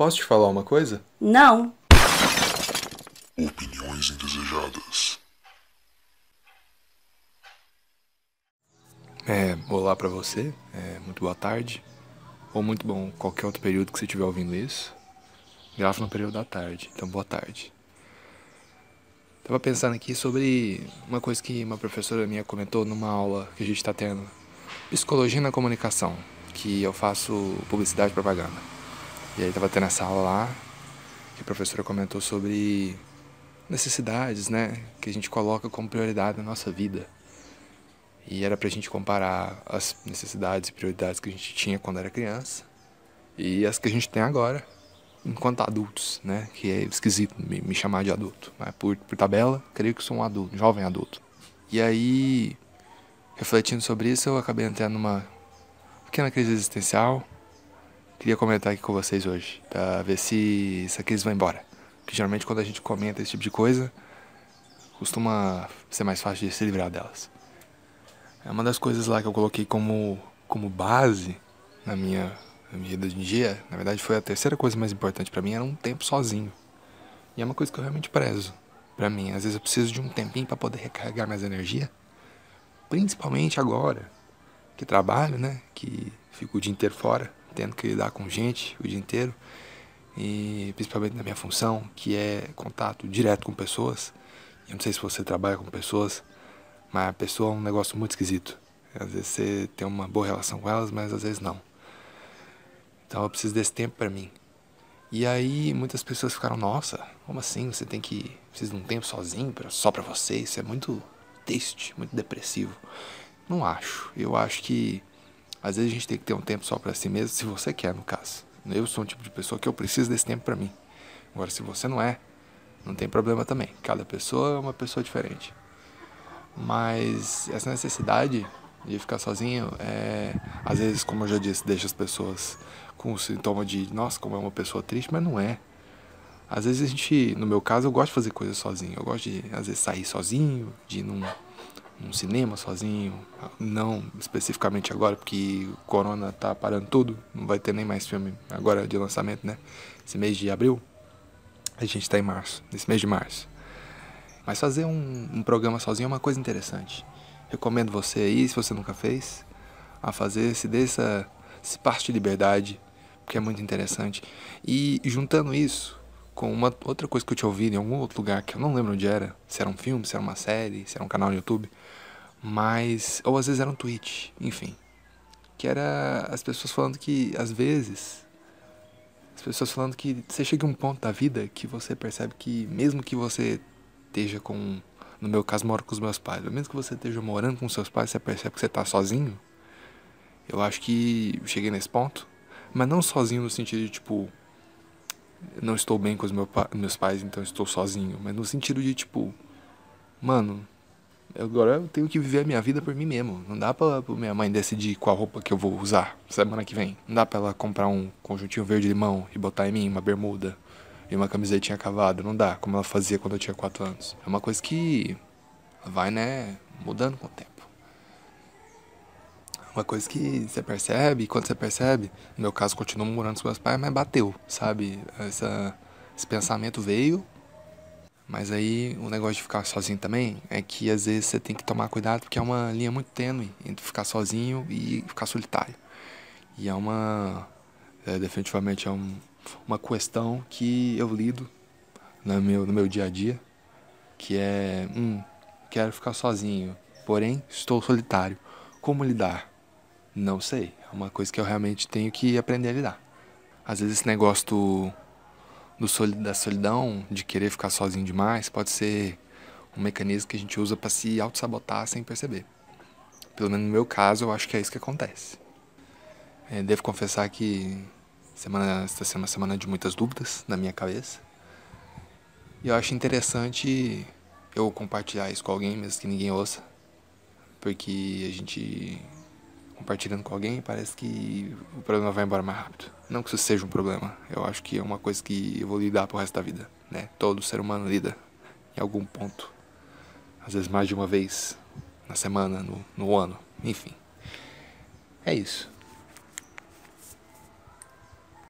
Posso te falar uma coisa? Não. Opiniões indesejadas. É, olá pra você, é, muito boa tarde. Ou muito bom qualquer outro período que você estiver ouvindo isso. Gravo no período da tarde, então boa tarde. Tava pensando aqui sobre uma coisa que uma professora minha comentou numa aula que a gente tá tendo. Psicologia na comunicação, que eu faço publicidade e propaganda. E aí tava tendo essa aula lá, que a professora comentou sobre necessidades, né, que a gente coloca como prioridade na nossa vida. E era pra gente comparar as necessidades e prioridades que a gente tinha quando era criança e as que a gente tem agora, enquanto adultos, né? Que é esquisito me, me chamar de adulto. Mas por, por tabela, creio que sou um adulto, um jovem adulto. E aí, refletindo sobre isso, eu acabei entrando numa pequena crise existencial. Queria comentar aqui com vocês hoje, pra ver se essa crise vai embora. Porque geralmente quando a gente comenta esse tipo de coisa, costuma ser mais fácil de se livrar delas. É uma das coisas lá que eu coloquei como, como base na minha, na minha vida de dia. Na verdade, foi a terceira coisa mais importante para mim, era um tempo sozinho. E é uma coisa que eu realmente prezo para mim. Às vezes eu preciso de um tempinho para poder recarregar mais energia. Principalmente agora que trabalho, né? Que fico o dia inteiro fora, tendo que lidar com gente o dia inteiro. E principalmente na minha função, que é contato direto com pessoas. Eu não sei se você trabalha com pessoas, mas a pessoa é um negócio muito esquisito. Às vezes você tem uma boa relação com elas, mas às vezes não. Então eu preciso desse tempo para mim. E aí muitas pessoas ficaram, nossa, como assim? Você tem que precisa de um tempo sozinho, só para você? Isso é muito triste, muito depressivo. Não acho. Eu acho que às vezes a gente tem que ter um tempo só para si mesmo, se você quer, no caso. Eu sou um tipo de pessoa que eu preciso desse tempo para mim. Agora, se você não é, não tem problema também. Cada pessoa é uma pessoa diferente. Mas essa necessidade de ficar sozinho, é, às vezes, como eu já disse, deixa as pessoas com o sintoma de, nossa, como é uma pessoa triste, mas não é. Às vezes a gente, no meu caso, eu gosto de fazer coisas sozinho. Eu gosto de, às vezes, sair sozinho, de ir num, num cinema sozinho. Não especificamente agora, porque o corona tá parando tudo. Não vai ter nem mais filme agora de lançamento, né? Esse mês de abril. A gente tá em março, nesse mês de março. Mas fazer um, um, programa sozinho é uma coisa interessante. Recomendo você aí, se você nunca fez, a fazer, se dê essa, esse passo de liberdade, porque é muito interessante. E juntando isso com uma outra coisa que eu tinha ouvido em algum outro lugar, que eu não lembro onde era, se era um filme, se era uma série, se era um canal no YouTube, mas. ou às vezes era um tweet, enfim. Que era as pessoas falando que, às vezes, as pessoas falando que você chega a um ponto da vida que você percebe que, mesmo que você esteja com. No meu caso, moro com os meus pais. Mesmo que você esteja morando com seus pais, você percebe que você está sozinho. Eu acho que cheguei nesse ponto. Mas não sozinho no sentido de tipo. Não estou bem com os meu pa meus pais, então estou sozinho. Mas no sentido de tipo. Mano, agora eu tenho que viver a minha vida por mim mesmo. Não dá pra, pra minha mãe decidir qual roupa que eu vou usar semana que vem. Não dá pra ela comprar um conjuntinho verde-limão e botar em mim uma bermuda e uma camisetinha cavada. Não dá, como ela fazia quando eu tinha 4 anos. É uma coisa que vai, né, mudando com o tempo. Uma coisa que você percebe, e quando você percebe, no meu caso, continuo morando com meus pais, mas bateu, sabe? Essa, esse pensamento veio, mas aí o negócio de ficar sozinho também é que às vezes você tem que tomar cuidado porque é uma linha muito tênue entre ficar sozinho e ficar solitário. E é uma. É, definitivamente é um, uma questão que eu lido no meu, no meu dia a dia, que é, hum, quero ficar sozinho, porém estou solitário. Como lidar? Não sei. É uma coisa que eu realmente tenho que aprender a lidar. Às vezes esse negócio do, do soli, da solidão, de querer ficar sozinho demais, pode ser um mecanismo que a gente usa para se auto-sabotar sem perceber. Pelo menos no meu caso, eu acho que é isso que acontece. É, devo confessar que Semana, está sendo uma semana de muitas dúvidas na minha cabeça. E eu acho interessante eu compartilhar isso com alguém, mesmo que ninguém ouça. Porque a gente, compartilhando com alguém, parece que o problema vai embora mais rápido. Não que isso seja um problema. Eu acho que é uma coisa que eu vou lidar pro resto da vida. Né? Todo ser humano lida em algum ponto. Às vezes mais de uma vez na semana, no, no ano. Enfim. É isso.